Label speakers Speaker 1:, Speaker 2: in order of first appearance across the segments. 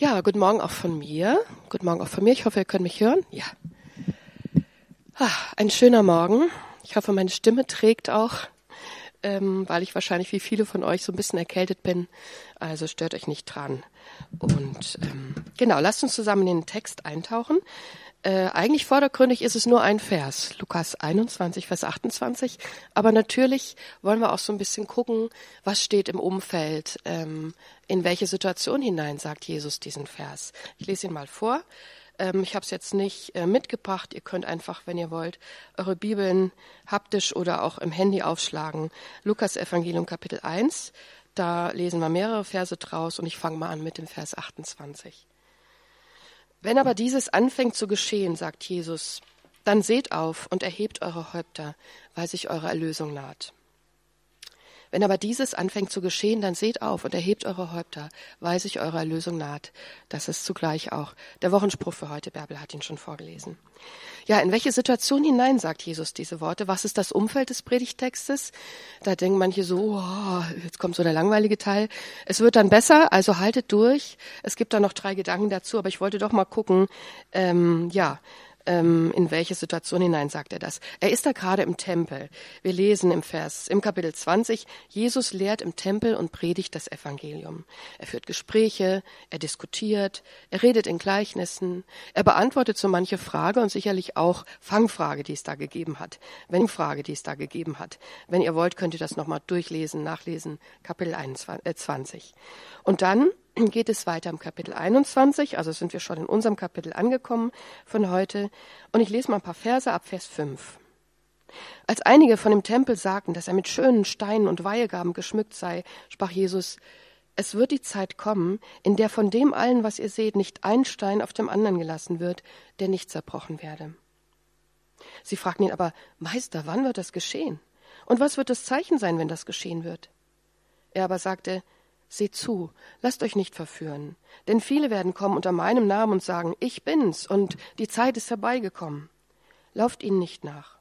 Speaker 1: Ja, guten Morgen auch von mir. Guten Morgen auch von mir. Ich hoffe, ihr könnt mich hören. Ja. Ah, ein schöner Morgen. Ich hoffe, meine Stimme trägt auch, ähm, weil ich wahrscheinlich wie viele von euch so ein bisschen erkältet bin. Also stört euch nicht dran. Und ähm, genau, lasst uns zusammen in den Text eintauchen. Äh, eigentlich vordergründig ist es nur ein Vers, Lukas 21, Vers 28. Aber natürlich wollen wir auch so ein bisschen gucken, was steht im Umfeld, ähm, in welche Situation hinein sagt Jesus diesen Vers. Ich lese ihn mal vor. Ähm, ich habe es jetzt nicht äh, mitgebracht. Ihr könnt einfach, wenn ihr wollt, eure Bibeln haptisch oder auch im Handy aufschlagen. Lukas Evangelium Kapitel 1. Da lesen wir mehrere Verse draus und ich fange mal an mit dem Vers 28. Wenn aber dieses anfängt zu geschehen, sagt Jesus, dann seht auf und erhebt eure Häupter, weil sich eure Erlösung naht. Wenn aber dieses anfängt zu geschehen, dann seht auf und erhebt eure Häupter, weil sich eure Erlösung naht. Das ist zugleich auch der Wochenspruch für heute. Bärbel hat ihn schon vorgelesen. Ja, in welche Situation hinein sagt Jesus diese Worte? Was ist das Umfeld des Predigtextes? Da denken manche so, oh, jetzt kommt so der langweilige Teil. Es wird dann besser, also haltet durch. Es gibt da noch drei Gedanken dazu, aber ich wollte doch mal gucken, ähm, ja, ähm, in welche Situation hinein sagt er das. Er ist da gerade im Tempel. Wir lesen im Vers, im Kapitel 20, Jesus lehrt im Tempel und predigt das Evangelium. Er führt Gespräche, er diskutiert, er redet in Gleichnissen, er beantwortet so manche Frage und sicherlich auch Fangfrage, die es da gegeben hat. Wenn Frage, die es da gegeben hat. Wenn ihr wollt, könnt ihr das nochmal durchlesen, nachlesen, Kapitel 21. Äh, und dann geht es weiter im Kapitel 21, also sind wir schon in unserem Kapitel angekommen von heute. Und ich lese mal ein paar Verse ab Vers 5. Als einige von dem Tempel sagten, dass er mit schönen Steinen und Weihegaben geschmückt sei, sprach Jesus, es wird die Zeit kommen, in der von dem allen, was ihr seht, nicht ein Stein auf dem anderen gelassen wird, der nicht zerbrochen werde. Sie fragten ihn aber, Meister, wann wird das geschehen? Und was wird das Zeichen sein, wenn das geschehen wird? Er aber sagte, Seht zu, lasst euch nicht verführen, denn viele werden kommen unter meinem Namen und sagen, ich bin's und die Zeit ist herbeigekommen. Lauft ihnen nicht nach.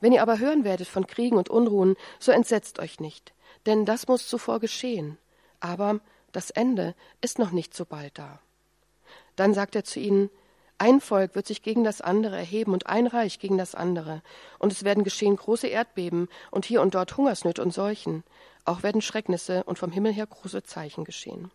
Speaker 1: Wenn ihr aber hören werdet von Kriegen und Unruhen, so entsetzt euch nicht, denn das muss zuvor geschehen. Aber das Ende ist noch nicht so bald da. Dann sagt er zu ihnen, ein Volk wird sich gegen das andere erheben und ein Reich gegen das andere, und es werden geschehen große Erdbeben und hier und dort Hungersnöte und Seuchen. Auch werden Schrecknisse und vom Himmel her große Zeichen geschehen.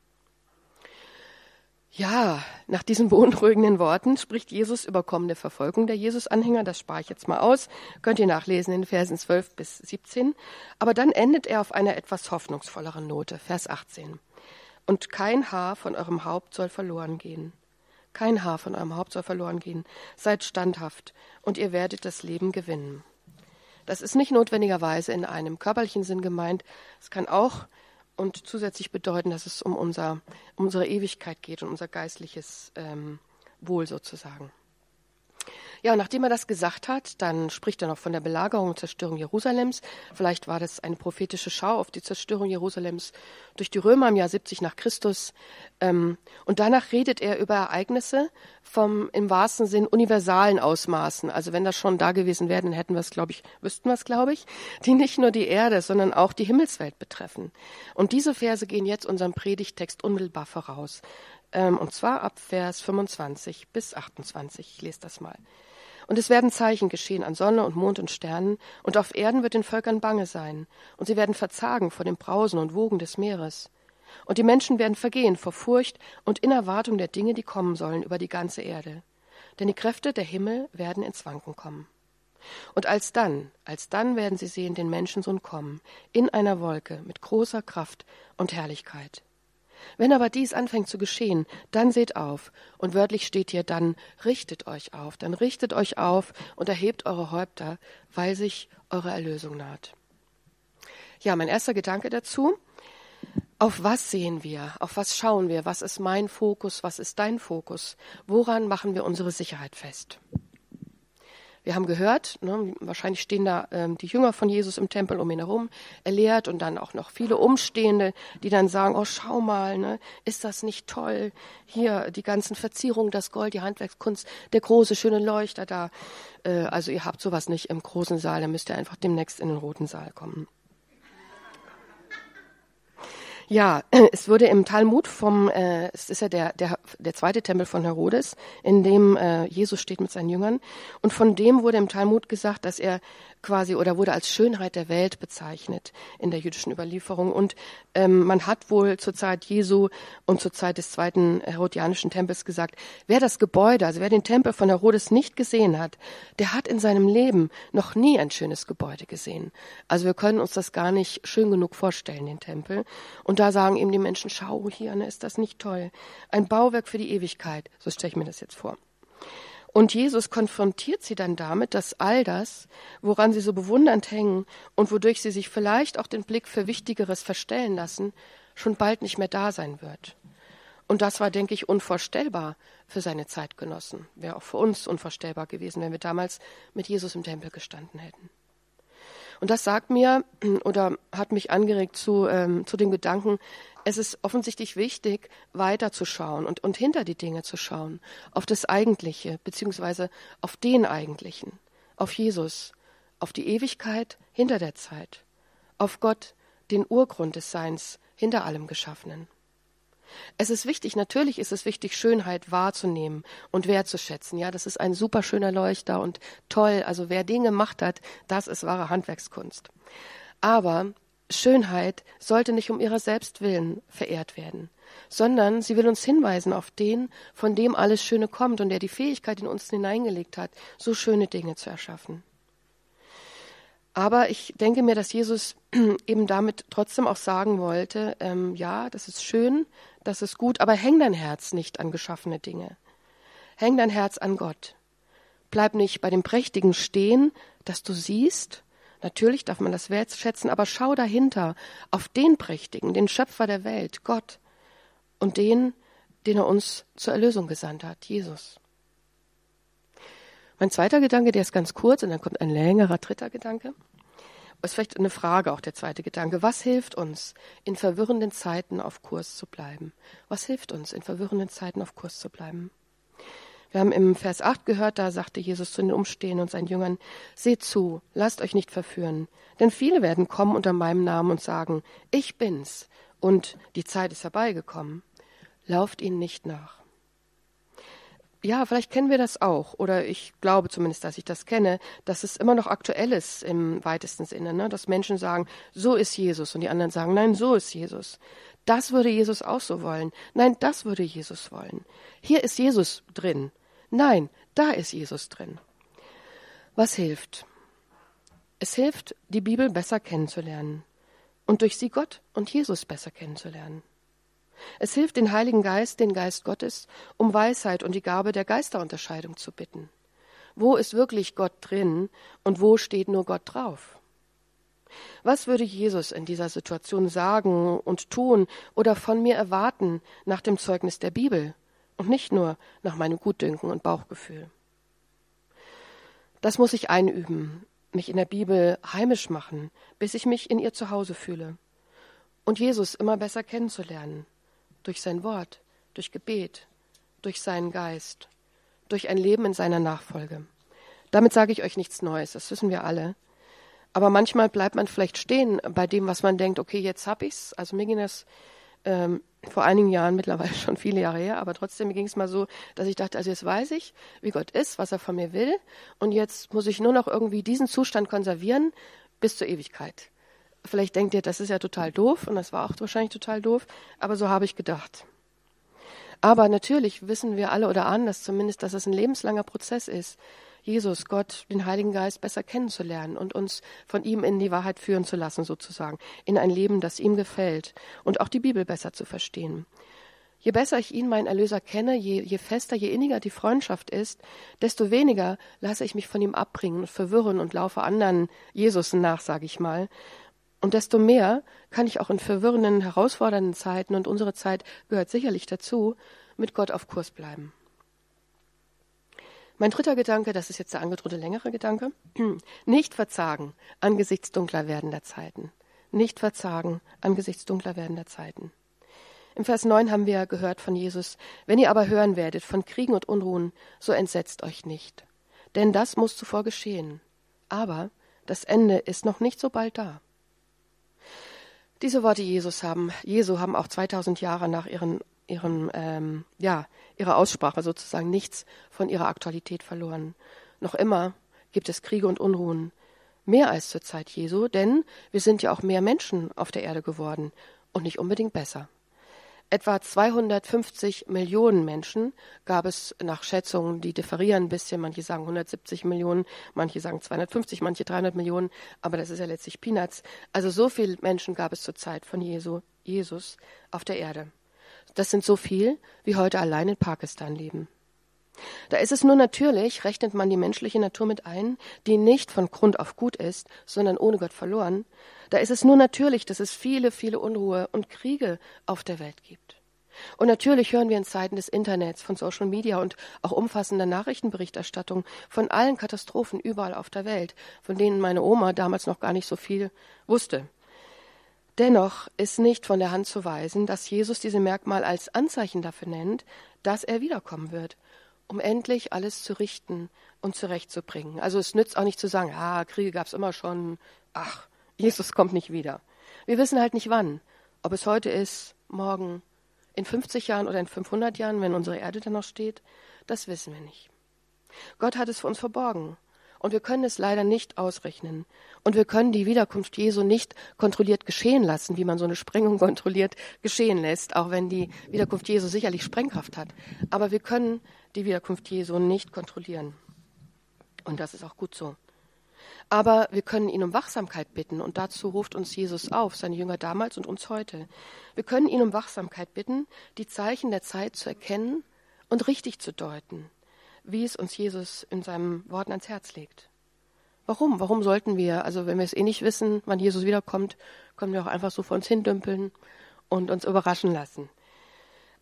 Speaker 1: Ja, nach diesen beunruhigenden Worten spricht Jesus über kommende Verfolgung der Jesus-Anhänger. Das spare ich jetzt mal aus. Könnt ihr nachlesen in Versen 12 bis 17. Aber dann endet er auf einer etwas hoffnungsvolleren Note. Vers 18. Und kein Haar von eurem Haupt soll verloren gehen. Kein Haar von eurem Haupt soll verloren gehen. Seid standhaft und ihr werdet das Leben gewinnen. Das ist nicht notwendigerweise in einem körperlichen Sinn gemeint. Es kann auch und zusätzlich bedeuten, dass es um, unser, um unsere Ewigkeit geht und unser geistliches ähm, Wohl sozusagen. Ja, und nachdem er das gesagt hat, dann spricht er noch von der Belagerung und Zerstörung Jerusalems. Vielleicht war das eine prophetische Schau auf die Zerstörung Jerusalems durch die Römer im Jahr 70 nach Christus. Ähm, und danach redet er über Ereignisse vom im wahrsten Sinn universalen Ausmaßen. Also wenn das schon da gewesen wäre, dann hätten wir es, glaube ich, wüssten wir es, glaube ich, die nicht nur die Erde, sondern auch die Himmelswelt betreffen. Und diese Verse gehen jetzt unserem Predigtext unmittelbar voraus. Ähm, und zwar ab Vers 25 bis 28. Ich lese das mal. Und es werden Zeichen geschehen an Sonne und Mond und Sternen, und auf Erden wird den Völkern bange sein, und sie werden verzagen vor dem Brausen und Wogen des Meeres. Und die Menschen werden vergehen vor Furcht und in Erwartung der Dinge, die kommen sollen über die ganze Erde. Denn die Kräfte der Himmel werden ins Wanken kommen. Und alsdann, alsdann werden sie sehen den Menschensohn kommen, in einer Wolke mit großer Kraft und Herrlichkeit. Wenn aber dies anfängt zu geschehen, dann seht auf. Und wörtlich steht hier dann, richtet euch auf, dann richtet euch auf und erhebt eure Häupter, weil sich eure Erlösung naht. Ja, mein erster Gedanke dazu. Auf was sehen wir? Auf was schauen wir? Was ist mein Fokus? Was ist dein Fokus? Woran machen wir unsere Sicherheit fest? Wir haben gehört, ne, wahrscheinlich stehen da ähm, die Jünger von Jesus im Tempel um ihn herum, er lehrt und dann auch noch viele Umstehende, die dann sagen, oh schau mal, ne, ist das nicht toll? Hier die ganzen Verzierungen, das Gold, die Handwerkskunst, der große schöne Leuchter da. Äh, also ihr habt sowas nicht im großen Saal, da müsst ihr einfach demnächst in den roten Saal kommen. Ja, es wurde im Talmud vom, äh, es ist ja der, der, der zweite Tempel von Herodes, in dem äh, Jesus steht mit seinen Jüngern. Und von dem wurde im Talmud gesagt, dass er quasi oder wurde als Schönheit der Welt bezeichnet in der jüdischen Überlieferung. Und ähm, man hat wohl zur Zeit Jesu und zur Zeit des zweiten Herodianischen Tempels gesagt, wer das Gebäude, also wer den Tempel von Herodes nicht gesehen hat, der hat in seinem Leben noch nie ein schönes Gebäude gesehen. Also wir können uns das gar nicht schön genug vorstellen, den Tempel. Und da sagen eben die Menschen, schau hier, ne, ist das nicht toll? Ein Bauwerk für die Ewigkeit. So stelle ich mir das jetzt vor. Und Jesus konfrontiert sie dann damit, dass all das, woran sie so bewundernd hängen und wodurch sie sich vielleicht auch den Blick für Wichtigeres verstellen lassen, schon bald nicht mehr da sein wird. Und das war, denke ich, unvorstellbar für seine Zeitgenossen. Wäre auch für uns unvorstellbar gewesen, wenn wir damals mit Jesus im Tempel gestanden hätten. Und das sagt mir oder hat mich angeregt zu, ähm, zu dem Gedanken, es ist offensichtlich wichtig, weiterzuschauen und, und hinter die Dinge zu schauen, auf das Eigentliche, beziehungsweise auf den Eigentlichen, auf Jesus, auf die Ewigkeit hinter der Zeit, auf Gott, den Urgrund des Seins hinter allem Geschaffenen. Es ist wichtig, natürlich ist es wichtig, Schönheit wahrzunehmen und wertzuschätzen. Ja, das ist ein super schöner Leuchter und toll. Also wer den gemacht hat, das ist wahre Handwerkskunst. Aber Schönheit sollte nicht um ihrer selbst willen verehrt werden, sondern sie will uns hinweisen auf den, von dem alles Schöne kommt und der die Fähigkeit in uns hineingelegt hat, so schöne Dinge zu erschaffen. Aber ich denke mir, dass Jesus eben damit trotzdem auch sagen wollte, ähm, ja, das ist schön, das ist gut, aber häng dein Herz nicht an geschaffene Dinge. Häng dein Herz an Gott. Bleib nicht bei dem Prächtigen stehen, das du siehst. Natürlich darf man das wertschätzen, aber schau dahinter auf den Prächtigen, den Schöpfer der Welt, Gott, und den, den er uns zur Erlösung gesandt hat, Jesus. Mein zweiter Gedanke, der ist ganz kurz und dann kommt ein längerer dritter Gedanke ist vielleicht eine Frage, auch der zweite Gedanke. Was hilft uns, in verwirrenden Zeiten auf Kurs zu bleiben? Was hilft uns, in verwirrenden Zeiten auf Kurs zu bleiben? Wir haben im Vers 8 gehört, da sagte Jesus zu den Umstehenden und seinen Jüngern, seht zu, lasst euch nicht verführen, denn viele werden kommen unter meinem Namen und sagen, ich bin's, und die Zeit ist herbeigekommen. Lauft ihnen nicht nach ja, vielleicht kennen wir das auch, oder ich glaube zumindest, dass ich das kenne, dass es immer noch aktuell ist im weitesten Sinne, ne? dass Menschen sagen, so ist Jesus, und die anderen sagen, nein, so ist Jesus. Das würde Jesus auch so wollen. Nein, das würde Jesus wollen. Hier ist Jesus drin. Nein, da ist Jesus drin. Was hilft? Es hilft, die Bibel besser kennenzulernen und durch sie Gott und Jesus besser kennenzulernen. Es hilft den Heiligen Geist, den Geist Gottes, um Weisheit und die Gabe der Geisterunterscheidung zu bitten. Wo ist wirklich Gott drin und wo steht nur Gott drauf? Was würde Jesus in dieser Situation sagen und tun oder von mir erwarten nach dem Zeugnis der Bibel und nicht nur nach meinem Gutdünken und Bauchgefühl? Das muss ich einüben, mich in der Bibel heimisch machen, bis ich mich in ihr zu Hause fühle und Jesus immer besser kennenzulernen durch sein Wort, durch Gebet, durch seinen Geist, durch ein Leben in seiner Nachfolge. Damit sage ich euch nichts Neues, das wissen wir alle. Aber manchmal bleibt man vielleicht stehen bei dem, was man denkt, okay, jetzt hab ich's. Also mir ging das ähm, vor einigen Jahren, mittlerweile schon viele Jahre her, aber trotzdem ging es mal so, dass ich dachte, also jetzt weiß ich, wie Gott ist, was er von mir will, und jetzt muss ich nur noch irgendwie diesen Zustand konservieren bis zur Ewigkeit. Vielleicht denkt ihr, das ist ja total doof und das war auch wahrscheinlich total doof, aber so habe ich gedacht. Aber natürlich wissen wir alle oder anders zumindest, dass es ein lebenslanger Prozess ist, Jesus, Gott, den Heiligen Geist besser kennenzulernen und uns von ihm in die Wahrheit führen zu lassen, sozusagen, in ein Leben, das ihm gefällt und auch die Bibel besser zu verstehen. Je besser ich ihn, meinen Erlöser, kenne, je, je fester, je inniger die Freundschaft ist, desto weniger lasse ich mich von ihm abbringen und verwirren und laufe anderen Jesus nach, sage ich mal, und desto mehr kann ich auch in verwirrenden, herausfordernden Zeiten, und unsere Zeit gehört sicherlich dazu, mit Gott auf Kurs bleiben. Mein dritter Gedanke, das ist jetzt der angedrohte längere Gedanke, nicht verzagen angesichts dunkler werdender Zeiten. Nicht verzagen angesichts dunkler werdender Zeiten. Im Vers 9 haben wir gehört von Jesus, wenn ihr aber hören werdet von Kriegen und Unruhen, so entsetzt euch nicht. Denn das muss zuvor geschehen. Aber das Ende ist noch nicht so bald da. Diese Worte Jesus haben, Jesu haben auch 2000 Jahre nach ihren, ihren, ähm, ja, ihrer Aussprache sozusagen nichts von ihrer Aktualität verloren. Noch immer gibt es Kriege und Unruhen. Mehr als zur Zeit Jesu, denn wir sind ja auch mehr Menschen auf der Erde geworden und nicht unbedingt besser. Etwa 250 Millionen Menschen gab es nach Schätzungen, die differieren ein bisschen. Manche sagen 170 Millionen, manche sagen 250, manche 300 Millionen, aber das ist ja letztlich Peanuts. Also so viele Menschen gab es zur Zeit von Jesu, Jesus auf der Erde. Das sind so viel, wie heute allein in Pakistan leben. Da ist es nur natürlich, rechnet man die menschliche Natur mit ein, die nicht von Grund auf gut ist, sondern ohne Gott verloren, da ist es nur natürlich, dass es viele, viele Unruhe und Kriege auf der Welt gibt. Und natürlich hören wir in Zeiten des Internets, von Social Media und auch umfassender Nachrichtenberichterstattung von allen Katastrophen überall auf der Welt, von denen meine Oma damals noch gar nicht so viel wusste. Dennoch ist nicht von der Hand zu weisen, dass Jesus diese Merkmal als Anzeichen dafür nennt, dass er wiederkommen wird um endlich alles zu richten und zurechtzubringen. Also es nützt auch nicht zu sagen, ah, Kriege gab es immer schon, ach, Jesus kommt nicht wieder. Wir wissen halt nicht wann, ob es heute ist, morgen, in 50 Jahren oder in 500 Jahren, wenn unsere Erde dann noch steht, das wissen wir nicht. Gott hat es für uns verborgen. Und wir können es leider nicht ausrechnen. Und wir können die Wiederkunft Jesu nicht kontrolliert geschehen lassen, wie man so eine Sprengung kontrolliert geschehen lässt, auch wenn die Wiederkunft Jesu sicherlich Sprengkraft hat. Aber wir können die Wiederkunft Jesu nicht kontrollieren. Und das ist auch gut so. Aber wir können ihn um Wachsamkeit bitten und dazu ruft uns Jesus auf, seine Jünger damals und uns heute. Wir können ihn um Wachsamkeit bitten, die Zeichen der Zeit zu erkennen und richtig zu deuten wie es uns Jesus in seinen Worten ans Herz legt. Warum? Warum sollten wir, also wenn wir es eh nicht wissen, wann Jesus wiederkommt, können wir auch einfach so vor uns hindümpeln und uns überraschen lassen.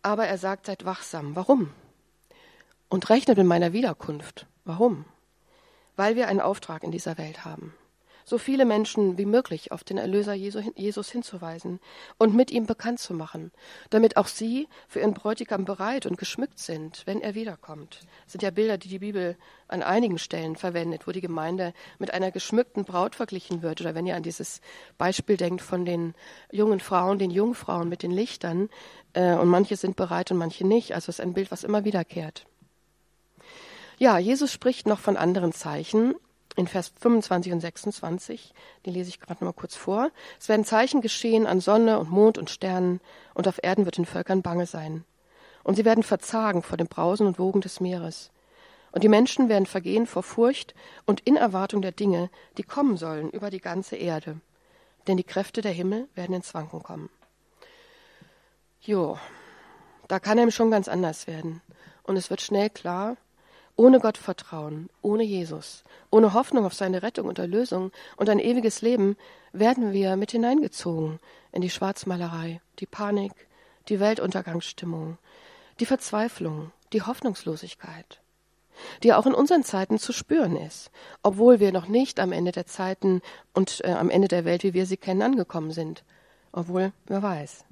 Speaker 1: Aber er sagt, seid wachsam. Warum? Und rechnet mit meiner Wiederkunft. Warum? Weil wir einen Auftrag in dieser Welt haben so viele Menschen wie möglich auf den Erlöser Jesus hinzuweisen und mit ihm bekannt zu machen, damit auch sie für ihren Bräutigam bereit und geschmückt sind, wenn er wiederkommt. Das sind ja Bilder, die die Bibel an einigen Stellen verwendet, wo die Gemeinde mit einer geschmückten Braut verglichen wird. Oder wenn ihr an dieses Beispiel denkt von den jungen Frauen, den Jungfrauen mit den Lichtern, äh, und manche sind bereit und manche nicht. Also es ist ein Bild, was immer wiederkehrt. Ja, Jesus spricht noch von anderen Zeichen in Vers 25 und 26, die lese ich gerade noch mal kurz vor. Es werden Zeichen geschehen an Sonne und Mond und Sternen, und auf Erden wird den Völkern bange sein. Und sie werden verzagen vor dem Brausen und Wogen des Meeres. Und die Menschen werden vergehen vor Furcht und in Erwartung der Dinge, die kommen sollen über die ganze Erde. Denn die Kräfte der Himmel werden ins Wanken kommen. Jo, da kann einem schon ganz anders werden. Und es wird schnell klar, ohne Gottvertrauen, ohne Jesus, ohne Hoffnung auf seine Rettung und Erlösung und ein ewiges Leben werden wir mit hineingezogen in die Schwarzmalerei, die Panik, die Weltuntergangsstimmung, die Verzweiflung, die Hoffnungslosigkeit, die auch in unseren Zeiten zu spüren ist, obwohl wir noch nicht am Ende der Zeiten und äh, am Ende der Welt, wie wir sie kennen, angekommen sind. Obwohl, wer weiß.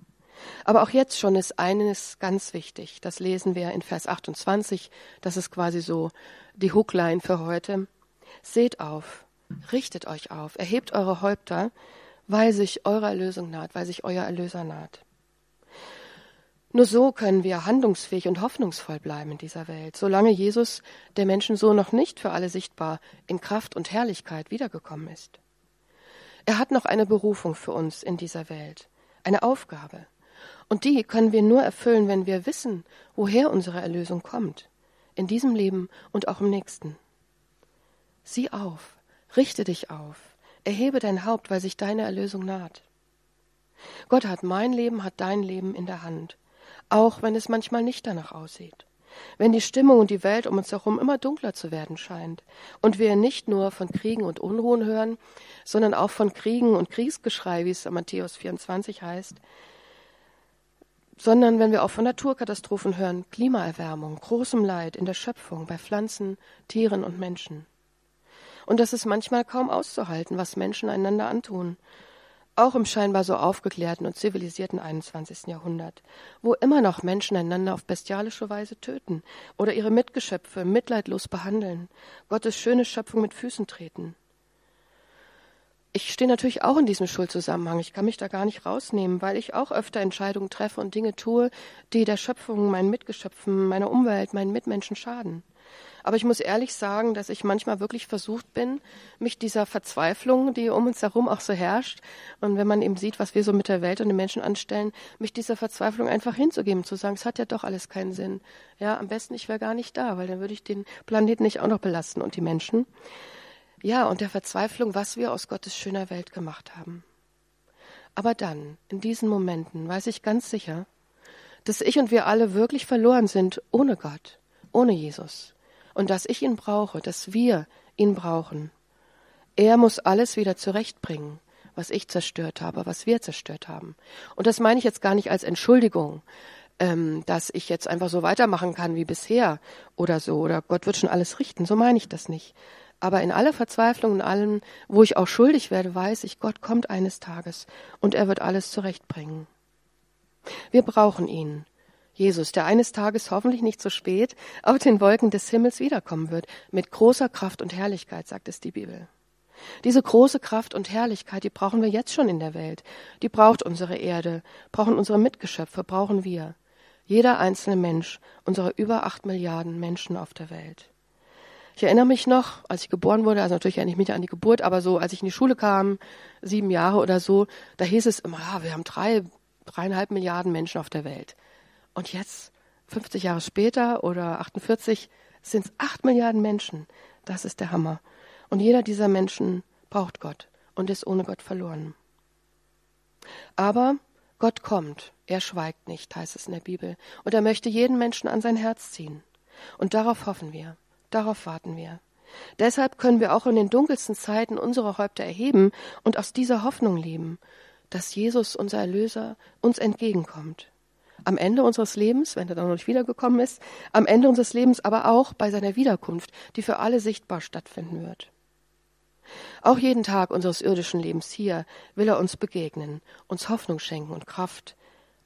Speaker 1: Aber auch jetzt schon ist eines ganz wichtig. Das lesen wir in Vers 28. Das ist quasi so die Hookline für heute. Seht auf, richtet euch auf, erhebt eure Häupter, weil sich eure Erlösung naht, weil sich euer Erlöser naht. Nur so können wir handlungsfähig und hoffnungsvoll bleiben in dieser Welt, solange Jesus, der Menschen so noch nicht für alle sichtbar, in Kraft und Herrlichkeit wiedergekommen ist. Er hat noch eine Berufung für uns in dieser Welt, eine Aufgabe. Und die können wir nur erfüllen, wenn wir wissen, woher unsere Erlösung kommt, in diesem Leben und auch im nächsten. Sieh auf, richte dich auf, erhebe dein Haupt, weil sich deine Erlösung naht. Gott hat mein Leben, hat dein Leben in der Hand, auch wenn es manchmal nicht danach aussieht. Wenn die Stimmung und die Welt um uns herum immer dunkler zu werden scheint und wir nicht nur von Kriegen und Unruhen hören, sondern auch von Kriegen und Kriegsgeschrei, wie es in Matthäus 24 heißt, sondern wenn wir auch von Naturkatastrophen hören, Klimaerwärmung, großem Leid in der Schöpfung, bei Pflanzen, Tieren und Menschen. Und das ist manchmal kaum auszuhalten, was Menschen einander antun, auch im scheinbar so aufgeklärten und zivilisierten 21. Jahrhundert, wo immer noch Menschen einander auf bestialische Weise töten oder ihre Mitgeschöpfe mitleidlos behandeln, Gottes schöne Schöpfung mit Füßen treten. Ich stehe natürlich auch in diesem Schuldzusammenhang. Ich kann mich da gar nicht rausnehmen, weil ich auch öfter Entscheidungen treffe und Dinge tue, die der Schöpfung, meinen Mitgeschöpfen, meiner Umwelt, meinen Mitmenschen schaden. Aber ich muss ehrlich sagen, dass ich manchmal wirklich versucht bin, mich dieser Verzweiflung, die um uns herum auch so herrscht, und wenn man eben sieht, was wir so mit der Welt und den Menschen anstellen, mich dieser Verzweiflung einfach hinzugeben, zu sagen, es hat ja doch alles keinen Sinn. Ja, am besten ich wäre gar nicht da, weil dann würde ich den Planeten nicht auch noch belasten und die Menschen. Ja, und der Verzweiflung, was wir aus Gottes schöner Welt gemacht haben. Aber dann, in diesen Momenten, weiß ich ganz sicher, dass ich und wir alle wirklich verloren sind ohne Gott, ohne Jesus. Und dass ich ihn brauche, dass wir ihn brauchen. Er muss alles wieder zurechtbringen, was ich zerstört habe, was wir zerstört haben. Und das meine ich jetzt gar nicht als Entschuldigung, ähm, dass ich jetzt einfach so weitermachen kann wie bisher oder so, oder Gott wird schon alles richten. So meine ich das nicht. Aber in aller Verzweiflung, in allem, wo ich auch schuldig werde, weiß ich, Gott kommt eines Tages und er wird alles zurechtbringen. Wir brauchen ihn. Jesus, der eines Tages hoffentlich nicht so spät auf den Wolken des Himmels wiederkommen wird, mit großer Kraft und Herrlichkeit, sagt es die Bibel. Diese große Kraft und Herrlichkeit, die brauchen wir jetzt schon in der Welt. Die braucht unsere Erde, brauchen unsere Mitgeschöpfe, brauchen wir. Jeder einzelne Mensch, unsere über acht Milliarden Menschen auf der Welt. Ich erinnere mich noch, als ich geboren wurde, also natürlich erinnere ich mich an die Geburt, aber so, als ich in die Schule kam, sieben Jahre oder so, da hieß es immer, ja, wir haben drei, dreieinhalb Milliarden Menschen auf der Welt. Und jetzt, 50 Jahre später oder 48, sind es acht Milliarden Menschen. Das ist der Hammer. Und jeder dieser Menschen braucht Gott und ist ohne Gott verloren. Aber Gott kommt, er schweigt nicht, heißt es in der Bibel, und er möchte jeden Menschen an sein Herz ziehen. Und darauf hoffen wir. Darauf warten wir. Deshalb können wir auch in den dunkelsten Zeiten unsere Häupter erheben und aus dieser Hoffnung leben, dass Jesus, unser Erlöser, uns entgegenkommt. Am Ende unseres Lebens, wenn er dann noch nicht wiedergekommen ist, am Ende unseres Lebens aber auch bei seiner Wiederkunft, die für alle sichtbar stattfinden wird. Auch jeden Tag unseres irdischen Lebens hier will er uns begegnen, uns Hoffnung schenken und Kraft,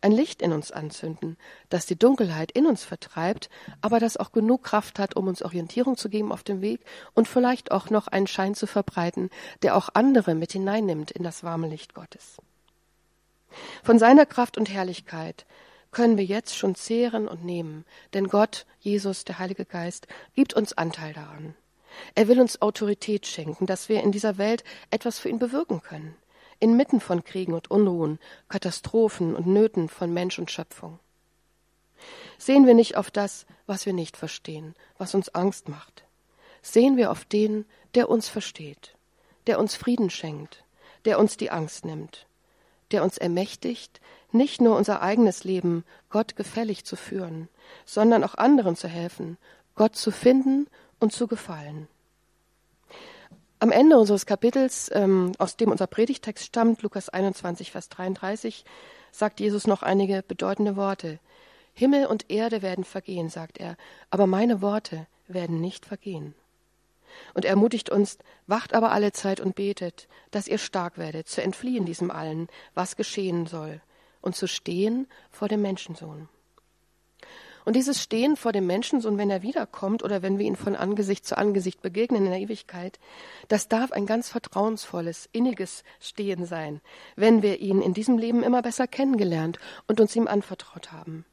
Speaker 1: ein Licht in uns anzünden, das die Dunkelheit in uns vertreibt, aber das auch genug Kraft hat, um uns Orientierung zu geben auf dem Weg und vielleicht auch noch einen Schein zu verbreiten, der auch andere mit hineinnimmt in das warme Licht Gottes. Von seiner Kraft und Herrlichkeit können wir jetzt schon zehren und nehmen, denn Gott, Jesus, der Heilige Geist, gibt uns Anteil daran. Er will uns Autorität schenken, dass wir in dieser Welt etwas für ihn bewirken können inmitten von Kriegen und Unruhen, Katastrophen und Nöten von Mensch und Schöpfung. Sehen wir nicht auf das, was wir nicht verstehen, was uns Angst macht. Sehen wir auf den, der uns versteht, der uns Frieden schenkt, der uns die Angst nimmt, der uns ermächtigt, nicht nur unser eigenes Leben Gott gefällig zu führen, sondern auch anderen zu helfen, Gott zu finden und zu gefallen. Am Ende unseres Kapitels, ähm, aus dem unser Predigtext stammt, Lukas 21, Vers 33, sagt Jesus noch einige bedeutende Worte. Himmel und Erde werden vergehen, sagt er, aber meine Worte werden nicht vergehen. Und er ermutigt uns, wacht aber alle Zeit und betet, dass ihr stark werdet, zu entfliehen diesem allen, was geschehen soll, und zu stehen vor dem Menschensohn. Und dieses Stehen vor dem Menschensohn, wenn er wiederkommt oder wenn wir ihn von Angesicht zu Angesicht begegnen in der Ewigkeit, das darf ein ganz vertrauensvolles, inniges Stehen sein, wenn wir ihn in diesem Leben immer besser kennengelernt und uns ihm anvertraut haben.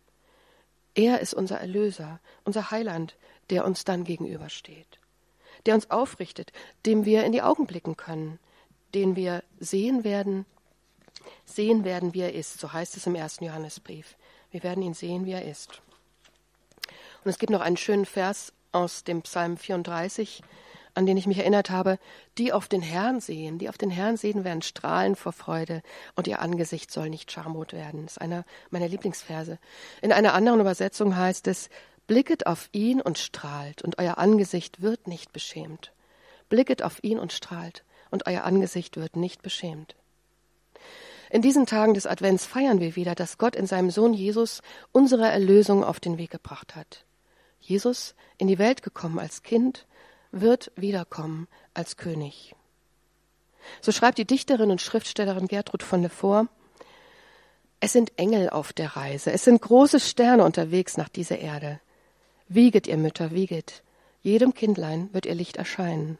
Speaker 1: Er ist unser Erlöser, unser Heiland, der uns dann gegenübersteht, der uns aufrichtet, dem wir in die Augen blicken können, den wir sehen werden, sehen werden, wie er ist, so heißt es im ersten Johannesbrief. Wir werden ihn sehen, wie er ist. Und es gibt noch einen schönen Vers aus dem Psalm 34, an den ich mich erinnert habe, die auf den Herrn sehen, die auf den Herrn sehen, werden strahlen vor Freude und ihr Angesicht soll nicht schamrot werden. Das ist einer meiner Lieblingsverse. In einer anderen Übersetzung heißt es, blicket auf ihn und strahlt und euer Angesicht wird nicht beschämt. Blicket auf ihn und strahlt und euer Angesicht wird nicht beschämt. In diesen Tagen des Advents feiern wir wieder, dass Gott in seinem Sohn Jesus unsere Erlösung auf den Weg gebracht hat. Jesus, in die Welt gekommen als Kind, wird wiederkommen als König. So schreibt die Dichterin und Schriftstellerin Gertrud von Le Fort, es sind Engel auf der Reise, es sind große Sterne unterwegs nach dieser Erde. Wieget, ihr Mütter, wieget, jedem Kindlein wird ihr Licht erscheinen.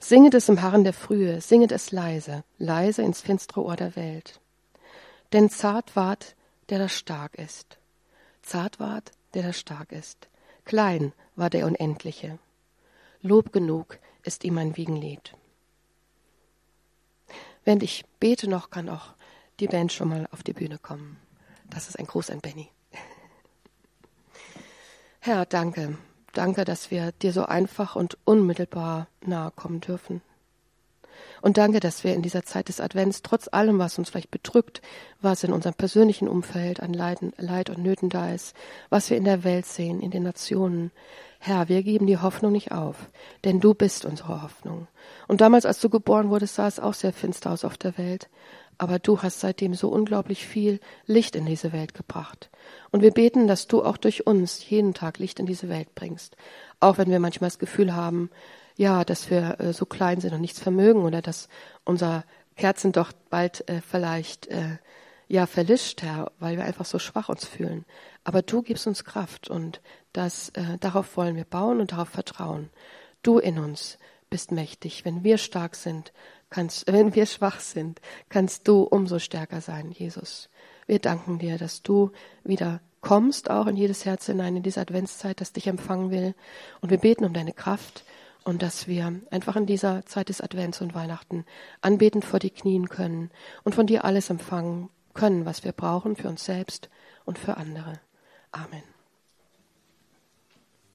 Speaker 1: Singet es im Harren der Frühe, singet es leise, leise ins finstere Ohr der Welt. Denn zart ward, der da stark ist. Zart ward, der da stark ist. Klein war der Unendliche. Lob genug ist ihm ein Wiegenlied. Während ich bete noch, kann auch die Band schon mal auf die Bühne kommen. Das ist ein Gruß an Benny. Herr, danke. Danke, dass wir dir so einfach und unmittelbar nahe kommen dürfen. Und danke, dass wir in dieser Zeit des Advents, trotz allem, was uns vielleicht bedrückt, was in unserem persönlichen Umfeld an Leiden, Leid und Nöten da ist, was wir in der Welt sehen, in den Nationen, Herr, wir geben die Hoffnung nicht auf, denn du bist unsere Hoffnung. Und damals, als du geboren wurdest, sah es auch sehr finster aus auf der Welt. Aber du hast seitdem so unglaublich viel Licht in diese Welt gebracht. Und wir beten, dass du auch durch uns jeden Tag Licht in diese Welt bringst. Auch wenn wir manchmal das Gefühl haben, ja, dass wir äh, so klein sind und nichts vermögen oder dass unser Kerzen doch bald äh, vielleicht äh, ja verlischt, Herr, weil wir einfach so schwach uns fühlen. Aber du gibst uns Kraft und das, äh, darauf wollen wir bauen und darauf vertrauen. Du in uns bist mächtig. Wenn wir stark sind, kannst, wenn wir schwach sind, kannst du umso stärker sein, Jesus. Wir danken dir, dass du wieder kommst, auch in jedes Herz hinein, in diese Adventszeit, das dich empfangen will. Und wir beten um deine Kraft und dass wir einfach in dieser Zeit des Advents und Weihnachten anbetend vor die Knien können und von dir alles empfangen können, was wir brauchen für uns selbst und für andere. Amen.